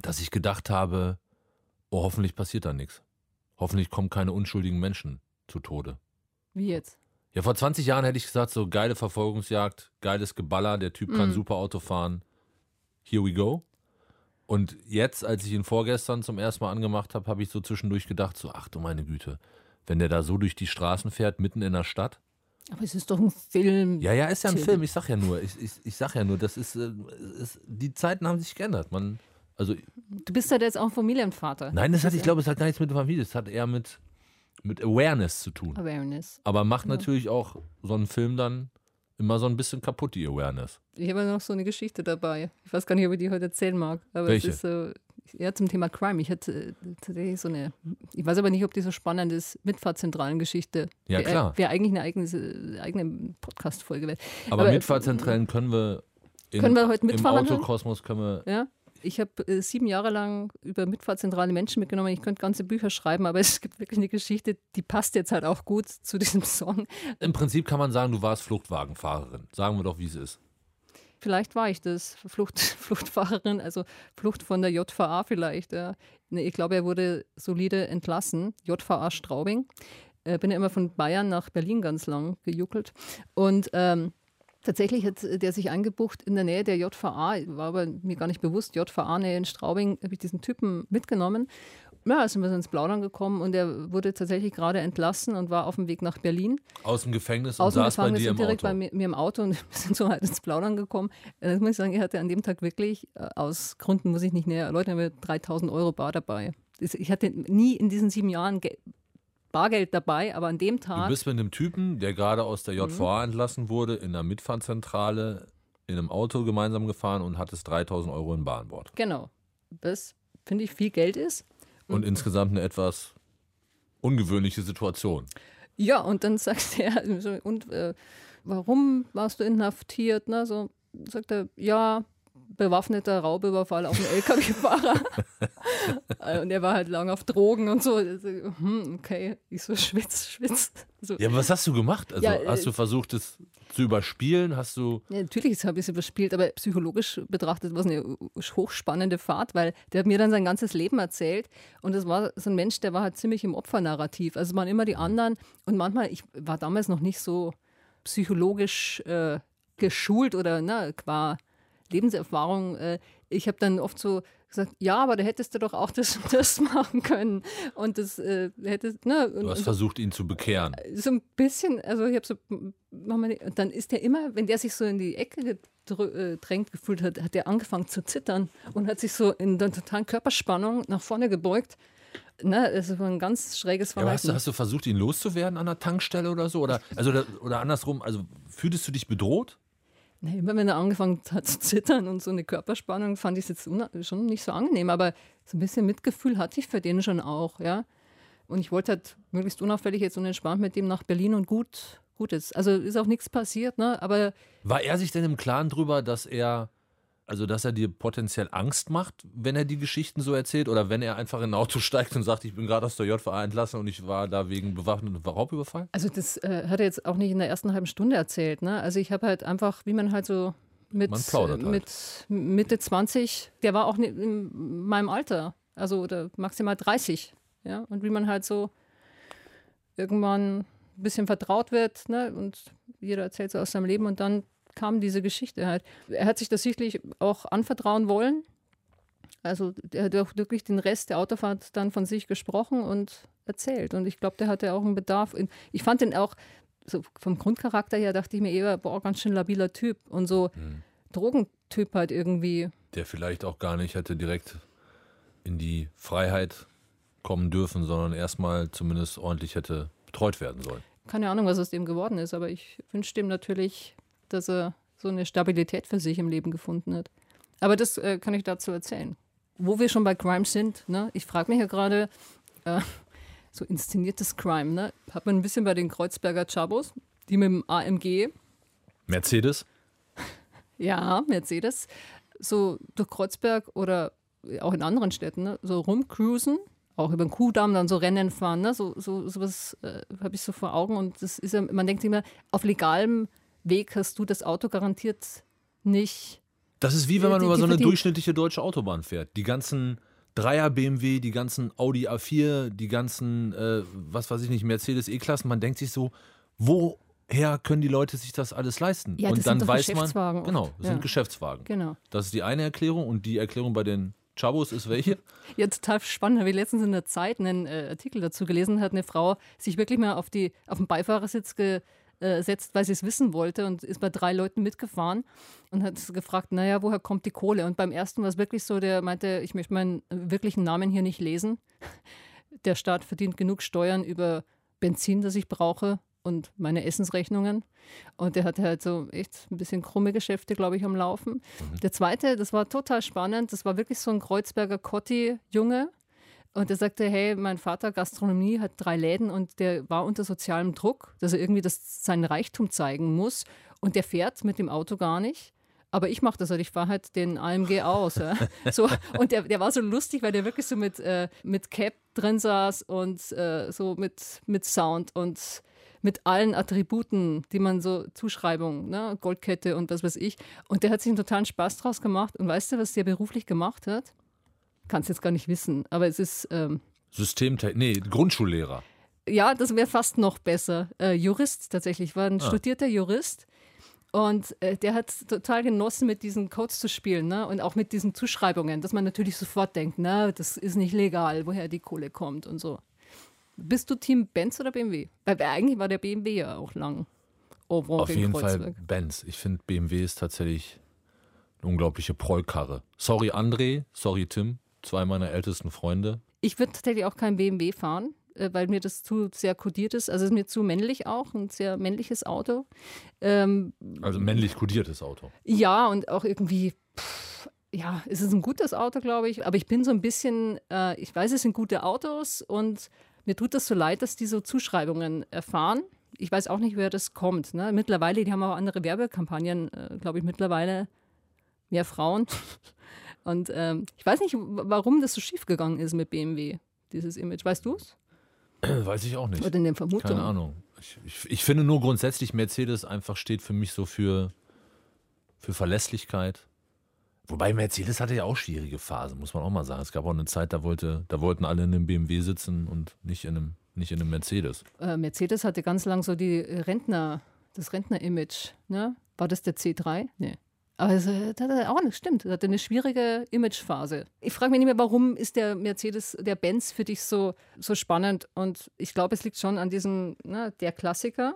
dass ich gedacht habe, oh, hoffentlich passiert da nichts. Hoffentlich kommen keine unschuldigen Menschen zu Tode. Wie jetzt? Ja, vor 20 Jahren hätte ich gesagt, so geile Verfolgungsjagd, geiles Geballer, der Typ kann Mhm. super Auto fahren. Here we go. Und jetzt, als ich ihn vorgestern zum ersten Mal angemacht habe, habe ich so zwischendurch gedacht, so, ach du meine Güte, wenn der da so durch die Straßen fährt, mitten in der Stadt. Aber es ist doch ein Film. Ja, ja, ist ja ein. Film, ich sag ja nur, ich, ich, ich sag ja nur, das ist, äh, ist, die Zeiten haben sich geändert. Man, also, Du bist halt jetzt auch Familienvater. nein, das hat, ich glaube, es hat gar nichts mit der Familie, es hat eher mit, mit Awareness zu tun. Awareness. Aber macht natürlich auch so einen Film dann immer so ein bisschen kaputt, die Awareness. Ich habe noch so eine Geschichte dabei. Ich weiß gar nicht, ob ich die heute erzählen mag. Aber Welche? es ist so, ja, zum Thema Crime. Ich hatte äh, tatsächlich so eine, ich weiß aber nicht, ob die so spannend ist, Mitfahrzentralen Geschichte. Ja, Wäre- klar. Wäre eigentlich eine eigene, äh, eigene Podcast-Folge. Aber, Aber- Mitfahrzentralen können wir in, Können wir heute im mitfahren? Autokosmos können wir Ja? Ich habe äh, sieben Jahre lang über mitfahrzentrale Menschen mitgenommen. Ich könnte ganze Bücher schreiben, aber *laughs* es gibt wirklich eine Geschichte, die passt jetzt halt auch gut *laughs* zu diesem Song. Im Prinzip kann man sagen, du warst Fluchtwagenfahrerin. Sagen wir doch, wie es ist. Vielleicht war ich das, Flucht, *laughs* Fluchtfahrerin, also Flucht von der JVA vielleicht. Ja. Ich glaube, er wurde solide entlassen, JVA Straubing. Äh, bin ja immer von Bayern nach Berlin ganz lang gejuckelt. Und ähm, tatsächlich hat der sich eingebucht in der Nähe der JVA, war aber mir gar nicht bewusst, JVA-Nähe in Straubing, habe ich diesen Typen mitgenommen. Ja, sind wir so ins Plaudern gekommen und er wurde tatsächlich gerade entlassen und war auf dem Weg nach Berlin. Aus dem Gefängnis und Aus dem saß bei Gefängnis dir und im direkt Auto. bei mir, mir im Auto und *laughs* wir sind so halt ins Plaudern gekommen. Äh, Das muss ich sagen, er hatte an dem Tag wirklich, äh, aus Gründen muss ich nicht näher erläutern, aber 3000 Euro bar dabei. Ich hatte nie in diesen sieben Jahren Bargeld dabei, aber an dem Du Tag, bist mit einem Typen, der gerade aus der JVA entlassen wurde, in einer Mitfahrzentrale in einem Auto gemeinsam gefahren und hattest 3000 Euro in Bar an Bord. genau, das finde ich viel Geld ist. Und Mhm. insgesamt eine etwas ungewöhnliche Situation. Ja, und dann sagt *laughs* er, und äh, warum warst du inhaftiert? Ne? So sagt er, ja, bewaffneter Raubüberfall auf einen LKW-Fahrer. *laughs* Äh, und er war halt lang auf Drogen und so. Hm, okay, ich so schwitz, schwitz. So. Ja, aber was hast du gemacht? Also Ja, äh, hast du versucht, es zu überspielen? Hast du. Ja, natürlich habe ich es überspielt, aber psychologisch betrachtet war es eine hochspannende Fahrt, weil der hat mir dann sein ganzes Leben erzählt und das war so ein Mensch, der war halt ziemlich im Opfernarrativ. Also es waren immer die anderen und manchmal, ich war damals noch nicht so psychologisch äh, geschult oder ne, qua Lebenserfahrung. Äh, ich habe dann oft so gesagt, ja, aber da hättest du doch auch das und das *laughs* machen können und das äh, hättest, ne, und, Du hast versucht, ihn zu bekehren. so ein bisschen, also ich habe so, mach mal nicht- und dann ist der immer, wenn der sich so in die Ecke gedrängt gefühlt hat, hat der angefangen zu zittern und hat sich so in der totalen Körperspannung nach vorne gebeugt. Ne, das war ein ganz schräges Ja, aber hast, Verhalten. du, hast du versucht, ihn loszuwerden an der Tankstelle oder so? Oder, also, oder andersrum, also fühltest du dich bedroht? Immer wenn er angefangen hat zu zittern und so eine Körperspannung, fand ich es jetzt schon nicht so angenehm. Aber so ein bisschen Mitgefühl hatte ich für den schon auch, ja. Und ich wollte halt möglichst unauffällig jetzt und entspannt mit dem nach Berlin und gut, gut ist. Also ist auch nichts passiert, ne? Aber War er sich denn im Klaren drüber, dass er, also dass er dir potenziell Angst macht, wenn er die Geschichten so erzählt? Oder wenn er einfach in ein Auto *laughs* steigt und sagt, ich bin gerade aus der JVA entlassen und ich war da wegen bewaffnetem Raubüberfall? Also das äh, hat er jetzt auch nicht in der ersten halben Stunde erzählt. Ne? Also ich habe halt einfach, wie man halt so mit, halt. mit Mitte 20, der war auch in meinem Alter, also oder maximal 30. Ja? Und wie man halt so irgendwann ein bisschen vertraut wird ne? und jeder erzählt so aus seinem Leben und dann kam diese Geschichte halt. Er hat sich das sicherlich auch anvertrauen wollen. Also der hat auch wirklich den Rest der Autofahrt dann von sich gesprochen und erzählt. Und ich glaube, der hatte auch einen Bedarf. Ich fand den auch, so vom Grundcharakter her dachte ich mir eher, boah, ganz schön labiler Typ. Und so Drogentyp halt irgendwie. Der vielleicht auch gar nicht hätte direkt in die Freiheit kommen dürfen, sondern erstmal zumindest ordentlich hätte betreut werden sollen. Keine Ahnung, was aus dem geworden ist, aber ich wünsche dem natürlich, dass er so eine Stabilität für sich im Leben gefunden hat. Aber das äh, kann ich dazu erzählen. Wo wir schon bei Crime sind, ne? ich frage mich ja gerade, äh, so inszeniertes Crime, ne? hat man ein bisschen bei den Kreuzberger Chabos, die mit dem AMG Mercedes? *laughs* Ja, Mercedes. So durch Kreuzberg oder auch in anderen Städten, ne? so rumcruisen, auch über den Kuhdamm dann so Rennen fahren, ne? so, so sowas äh, habe ich so vor Augen und das ist ja, man denkt sich immer, auf legalem Weg hast du das Auto garantiert nicht. Das ist wie wenn man Die- über die so eine durchschnittliche deutsche Autobahn fährt. Die ganzen Dreier BMW, die ganzen Audi A4, die ganzen, äh, was weiß ich nicht, Mercedes E-Klassen. Man denkt sich so, woher können die Leute sich das alles leisten? Ja, und das dann sind doch weiß man, Geschäftswagen oft. genau, das Ja. sind Geschäftswagen. Genau. Das ist die eine Erklärung und die Erklärung bei den Chabos ist welche? *laughs* Ja, total spannend. Habe ich letztens in der Zeit einen äh, Artikel dazu gelesen, hat eine Frau sich wirklich mal auf, die, auf den Beifahrersitz gesetzt, weil sie es wissen wollte und ist bei drei Leuten mitgefahren und hat gefragt, naja, woher kommt die Kohle? Und beim ersten war es wirklich so, der meinte, ich möchte meinen wirklichen Namen hier nicht lesen. *laughs* Der Staat verdient genug Steuern über Benzin, das ich brauche und meine Essensrechnungen. Und der hatte halt so echt ein bisschen krumme Geschäfte, glaube ich, am Laufen. Der zweite, das war total spannend, das war wirklich so ein Kreuzberger Kotti-Junge. Und der sagte, hey, mein Vater Gastronomie hat drei Läden und der war unter sozialem Druck, dass er irgendwie das, seinen Reichtum zeigen muss. Und der fährt mit dem Auto gar nicht. Aber ich mache das halt, ich fahre halt den AMG aus. Ja. *laughs* So, und der, der war so lustig, weil der wirklich so mit, äh, mit Cap drin saß und äh, so mit, mit Sound und mit allen Attributen, die man so, Zuschreibung, ne, Goldkette und was weiß ich. Und der hat sich einen totalen Spaß draus gemacht. Und weißt du, was der beruflich gemacht hat? Kannst jetzt gar nicht wissen, aber es ist, ähm, Systemtechnik, nee, Grundschullehrer. ja, das wäre fast noch besser. Äh, Jurist tatsächlich, war ein Ah. studierter Jurist. Und äh, der hat total genossen, mit diesen Codes zu spielen ne? und auch mit diesen Zuschreibungen, dass man natürlich sofort denkt, na, das ist nicht legal, woher die Kohle kommt und so. Bist du Team Benz oder BMW? Weil eigentlich war der BMW ja auch lang. Auf jeden Fall Kreuzberg. Benz. Ich finde, BMW ist tatsächlich eine unglaubliche Prollkarre. Sorry André, sorry Tim, zwei meiner ältesten Freunde. Ich würde tatsächlich auch kein BMW fahren, äh, weil mir das zu sehr kodiert ist. Also es ist mir zu männlich auch, ein sehr männliches Auto. Ähm, Also männlich kodiertes Auto. Ja, und auch irgendwie, pff, ja, es ist ein gutes Auto, glaube ich. Aber ich bin so ein bisschen, äh, ich weiß, es sind gute Autos und mir tut das so leid, dass die so Zuschreibungen erfahren. Ich weiß auch nicht, woher das kommt. Ne? Mittlerweile, die haben auch andere Werbekampagnen, äh, glaube ich, mittlerweile mehr Frauen. Und ähm, ich weiß nicht, warum das so schief gegangen ist mit BMW, dieses Image. Weißt du es? *clears throat* Weiß ich auch nicht. Oder in den Vermutungen? Keine Ahnung. Ich, ich, ich finde nur grundsätzlich, Mercedes einfach steht für mich so für, für Verlässlichkeit. Wobei Mercedes hatte ja auch schwierige Phasen, muss man auch mal sagen. Es gab auch eine Zeit, da, wollte, da wollten alle in einem BMW sitzen und nicht in einem, nicht in einem Mercedes. Äh, Mercedes hatte ganz lang so die Rentner, das Rentner-Image. Ne? War das der C3? Nee. Aber es äh, das hat auch nicht, stimmt. Das hatte eine schwierige Imagephase. Ich frage mich nicht mehr, warum ist der Mercedes, der Benz für dich so, so spannend? Und ich glaube, es liegt schon an diesem, ne, der Klassiker,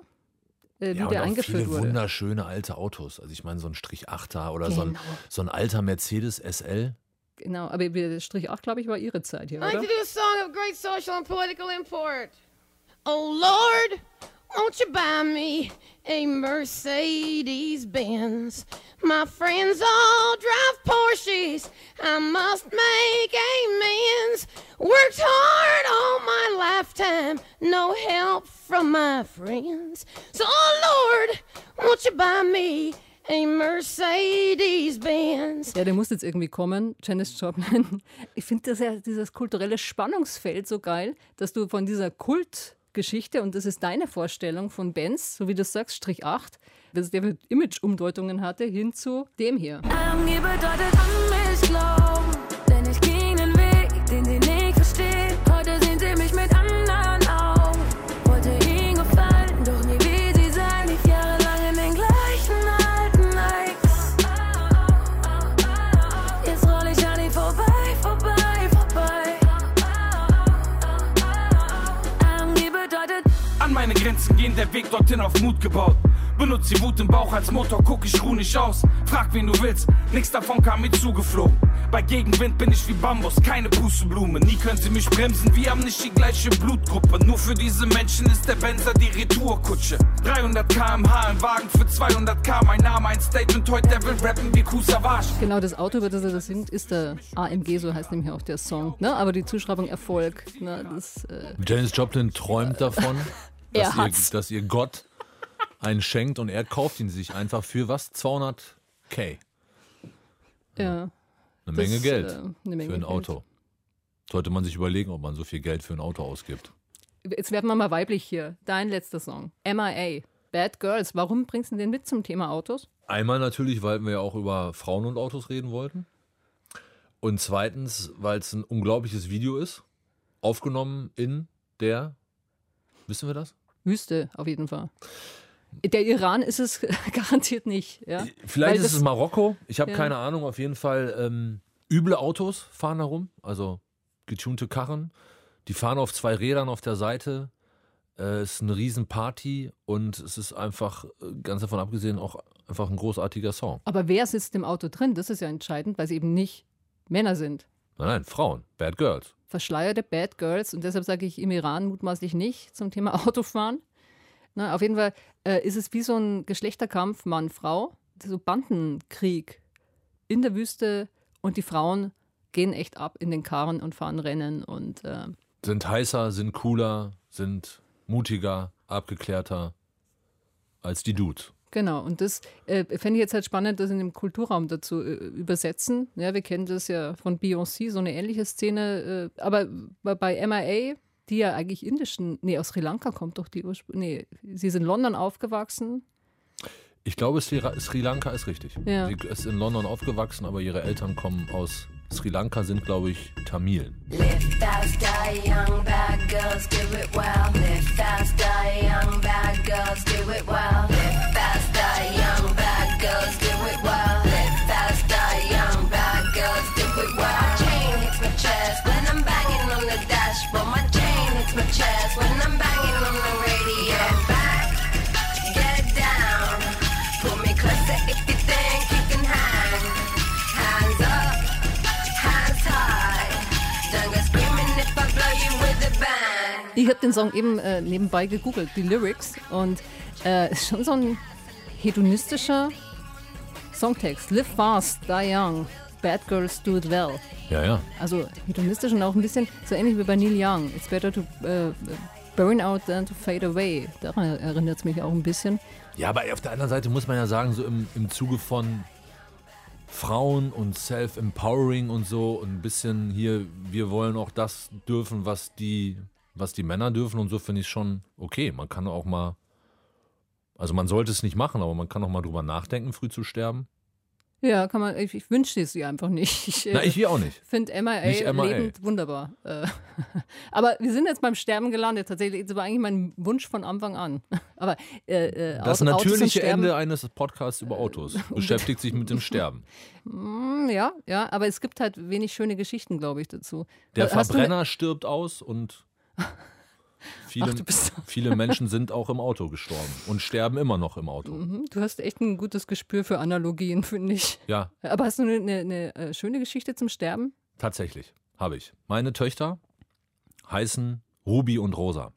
äh, wie Ja, und der eingeführt viele wurde. wunderschöne alte Autos. Also ich meine, so ein Strich 8er oder so, ein, Genau. so ein alter Mercedes SL. Genau, aber der Strich 8, glaube ich, war ihre Zeit hier, I'd like oder? to do a song of great social and political import. Oh Lord, won't you buy me a Mercedes Benz? My friends all drive Porsches. I must make amends. Worked hard all my lifetime, no help from my friends. So, oh Lord, won't you buy me a Mercedes Benz? Ja, der muss jetzt irgendwie kommen, Janis Joplin. Ich finde ja, dieses kulturelle Spannungsfeld so geil, dass du von dieser Kultgeschichte, und das ist deine Vorstellung von Benz, so wie du sagst, Strich 8, dass der Image-Umdeutungen hatte, hin zu dem hier. AMG bedeutet an mich glauben, denn ich ging den Weg, den sie nicht versteht. Heute sehen sie mich mit anderen Augen. Wollte ihnen gefallen, doch nie wie sie sein. Lief jahrelang in den gleichen alten Likes. Jetzt roll ich an ihnen vorbei, vorbei, vorbei. AMG bedeutet An meine Grenzen gehen, der Weg dorthin auf Mut gebaut. Benutz die Wut im Bauch als Motor, guck ich ruh nicht aus. Frag wen du willst, nix davon kam mir zugeflogen. Bei Gegenwind bin ich wie Bambus, keine Pusteblume. Nie können sie mich bremsen, wir haben nicht die gleiche Blutgruppe. Nur für diese Menschen ist der Benzer die Retourkutsche. 300 km/h im Wagen für 200 k. Mein Name ein Statement, heute der will rappen wie Kusavage. Genau, das Auto, über das er das singt, ist der AMG, so heißt nämlich auch der Song. Ne? Aber die Zuschreibung Erfolg, ne? das, äh, Janis Joplin träumt davon, *laughs* Er dass, ihr, dass ihr Gott einen schenkt und er kauft ihn sich einfach für was? 200k. ja. Eine Das, Menge Geld äh, eine Menge für ein Geld. Auto. Sollte man sich überlegen, ob man so viel Geld für ein Auto ausgibt. Jetzt werden wir mal weiblich hier. Dein letzter Song. MIA. Bad Girls. Warum bringst du den mit zum Thema Autos? Einmal natürlich, weil wir ja auch über Frauen und Autos reden wollten. Und zweitens, weil es ein unglaubliches Video ist. Aufgenommen in der, wissen wir das? Wüste, auf jeden Fall. Der Iran ist es *laughs* garantiert nicht. Ja? Vielleicht Weil ist es Marokko. Ich habe Ja. keine Ahnung. Auf jeden Fall ähm, üble Autos fahren herum. Also getunte Karren. Die fahren auf zwei Rädern auf der Seite. Äh, Es ist eine Riesenparty und es ist einfach, äh, ganz davon abgesehen, auch einfach ein großartiger Song. Aber wer sitzt im Auto drin? Das ist ja entscheidend, weil sie eben nicht Männer sind. Nein, nein, Frauen, Bad Girls. Verschleierte Bad Girls. Und deshalb sage ich im Iran mutmaßlich nicht zum Thema *laughs* Autofahren. Na, auf jeden Fall äh, ist es wie so ein Geschlechterkampf Mann-Frau. So Bandenkrieg in der Wüste und die Frauen gehen echt ab in den Karren und fahren Rennen und äh, Sind heißer, sind cooler, sind mutiger, abgeklärter als die Dudes. Genau, und das äh, fände ich jetzt halt spannend, das in dem Kulturraum dazu äh, übersetzen. Ja, wir kennen das ja von Beyoncé, so eine ähnliche Szene. Äh, aber bei- bei MIA, die ja eigentlich indischen, nee, aus Sri Lanka kommt doch die Ursprung. Nee, sie ist in London aufgewachsen. Ich glaube, Sri, Sri Lanka ist richtig. Ja. Sie ist in London aufgewachsen, aber ihre Eltern kommen aus Sri Lanka, sind, glaube ich, Tamilen. Live faster, young bad girls, do it well. Live faster, young bad girls, do it well. Ich habe den Song eben äh, nebenbei gegoogelt, die Lyrics. Und äh, ist schon so ein hedonistischer Songtext. Live fast, die young. Bad girls do it well. Ja, ja. Also hedonistisch und auch ein bisschen so ähnlich wie bei Neil Young. It's better to äh, burn out than to fade away. Daran erinnert es mich auch ein bisschen. Ja, aber auf der anderen Seite muss man ja sagen, so im, im Zuge von Frauen und Self-Empowering und so und ein bisschen hier, wir wollen auch das dürfen, was die, was die Männer dürfen und so finde ich schon okay. Man kann auch mal, also man sollte es nicht machen, aber man kann auch mal drüber nachdenken, früh zu sterben. Ja, kann man, ich, ich wünsche es ihr einfach nicht. *laughs* Ich, äh, Na, ich will auch nicht. finde MIA, Nicht MIA. lebend wunderbar. Äh, *laughs* aber wir sind jetzt beim Sterben gelandet. Tatsächlich, das war eigentlich mein Wunsch von Anfang an. *laughs* Aber äh, äh, Das Auto- Autos natürliche Ende eines Podcasts über Autos beschäftigt sich mit dem Sterben. Mm, Ja, ja, aber es gibt halt wenig schöne Geschichten, glaube ich, dazu. Der Hast du ne- Verbrenner stirbt aus und viele, Ach, viele Menschen sind auch im Auto gestorben und sterben immer noch im Auto. Mhm, Du hast echt ein gutes Gespür für Analogien, finde ich. Ja, Aber hast du eine, eine, eine äh, schöne Geschichte zum Sterben? tatsächlich habe ich. Meine Töchter heißen Ruby und Rosa.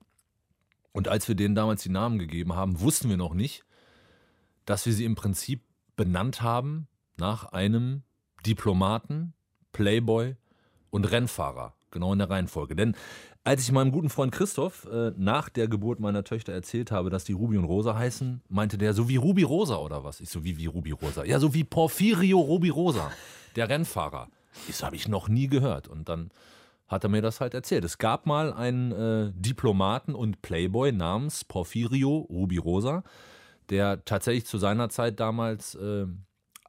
Und als wir denen damals die Namen gegeben haben, wussten wir noch nicht, dass wir sie im Prinzip benannt haben nach einem Diplomaten, Playboy und Rennfahrer. Genau in der Reihenfolge. Denn als ich meinem guten Freund Christoph äh, nach der Geburt meiner Töchter erzählt habe, dass die Ruby und Rosa heißen, meinte der, so wie Ruby Rosa oder was? Ich so, wie, wie Ruby Rosa? Ja, so wie Porfirio Ruby Rosa, der Rennfahrer. So, habe ich noch nie gehört. Und dann hat er mir das halt erzählt. Es gab mal einen äh, Diplomaten und Playboy namens Porfirio Ruby Rosa, der tatsächlich zu seiner Zeit damals äh,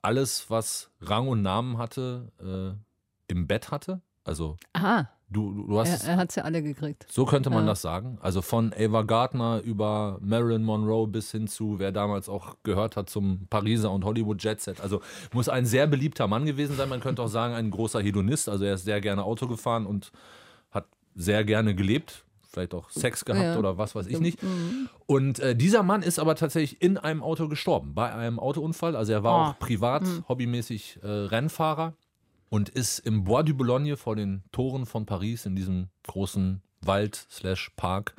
alles, was Rang und Namen hatte, äh, im Bett hatte. Also Aha, du, du- du hast er, es er hat sie alle gekriegt. so könnte man Ja. das sagen. Also von Ava Gardner über Marilyn Monroe bis hin zu, wer damals auch gehört hat zum Pariser und Hollywood Jet Set. Also muss ein sehr beliebter Mann gewesen sein. Man könnte auch sagen, ein großer Hedonist. Also er ist sehr gerne Auto gefahren und hat sehr gerne gelebt. Vielleicht auch Sex gehabt Ja. oder was weiß ich nicht. Und äh, dieser Mann ist aber tatsächlich in einem Auto gestorben, bei einem Autounfall. Also er war Oh. auch privat, hobbymäßig äh, Rennfahrer und ist im Bois du Boulogne vor den Toren von Paris in diesem großen Wald slash Park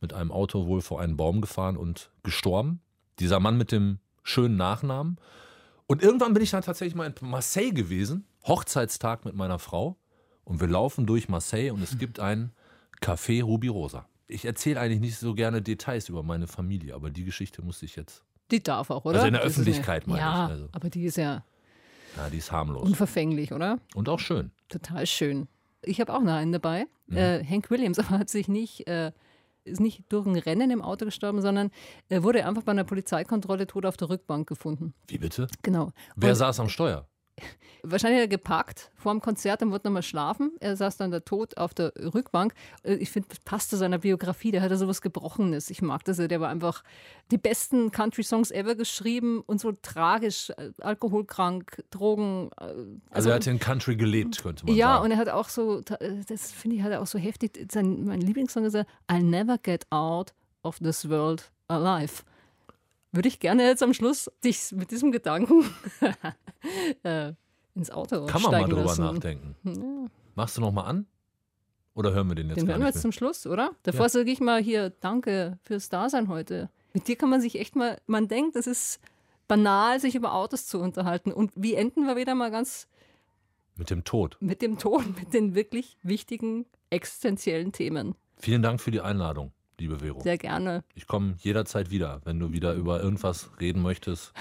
mit einem Auto wohl vor einen Baum gefahren und gestorben. Dieser Mann mit dem schönen Nachnamen. Und irgendwann bin ich dann tatsächlich mal in Marseille gewesen, Hochzeitstag mit meiner Frau. Und wir laufen durch Marseille und es gibt ein Café Ruby Rosa. Ich erzähle eigentlich nicht so gerne Details über meine Familie, aber die Geschichte musste ich jetzt. Die darf auch, oder? Also in der Das Öffentlichkeit eine, meine ja, ich, also. aber die ist ja Ja, die ist harmlos. unverfänglich, oder? Und auch schön. Total schön. Ich habe auch noch einen dabei. Mhm. Äh, Hank Williams *laughs* aber hat sich nicht, äh, ist nicht durch ein Rennen im Auto gestorben, sondern er wurde einfach bei einer Polizeikontrolle tot auf der Rückbank gefunden. Wie bitte? Genau. Wer Und saß am Steuer? Wahrscheinlich hat er geparkt vor dem Konzert und wollte nochmal schlafen. Er saß dann da tot auf der Rückbank. Äh, Ich finde, das passt zu seiner Biografie. Der hatte sowas Gebrochenes. Ich mag das. Der war einfach die besten Country-Songs ever geschrieben und so tragisch, äh, alkoholkrank, Drogen. äh, Also, er hat in Country gelebt, könnte man ja, sagen. und er hat auch so, das finde ich, hat er auch so heftig, sein, mein Lieblingssong ist er, I'll never get out of this world alive. Würde ich gerne jetzt am Schluss dich mit diesem Gedanken *laughs* äh, ins Auto Kann man mal drüber lassen. nachdenken. Machst du noch mal an? Oder hören wir den jetzt Den hören wir jetzt zum Schluss, oder? Davor sage ich mal hier Danke fürs Dasein heute. Mit dir kann man sich echt mal, man denkt, es ist banal, sich über Autos zu unterhalten. Und wie enden wir wieder mal ganz Mit dem Tod. mit dem Ton, *laughs* mit den wirklich wichtigen existenziellen Themen? Vielen Dank für die Einladung. Liebe Vero. Sehr gerne. Ich komme jederzeit wieder, wenn du wieder über irgendwas reden möchtest,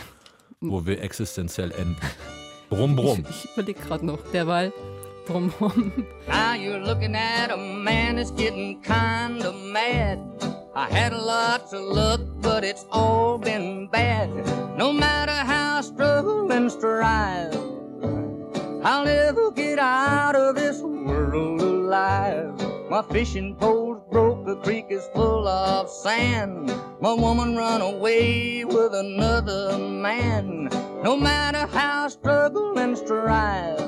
wo wir existenziell enden. Brumm, brumm. Ich überlege gerade noch, derweil. Brumm, brumm. Now you're looking at a man that's getting kinda mad. I had a lot to look, but it's all been bad. No matter how I struggle and strive, I'll never get out of this world alive. My fishing pole's broke, the creek is full of sand. My woman run away with another man. No matter how I struggle and strive,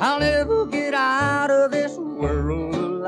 I'll never get out of this world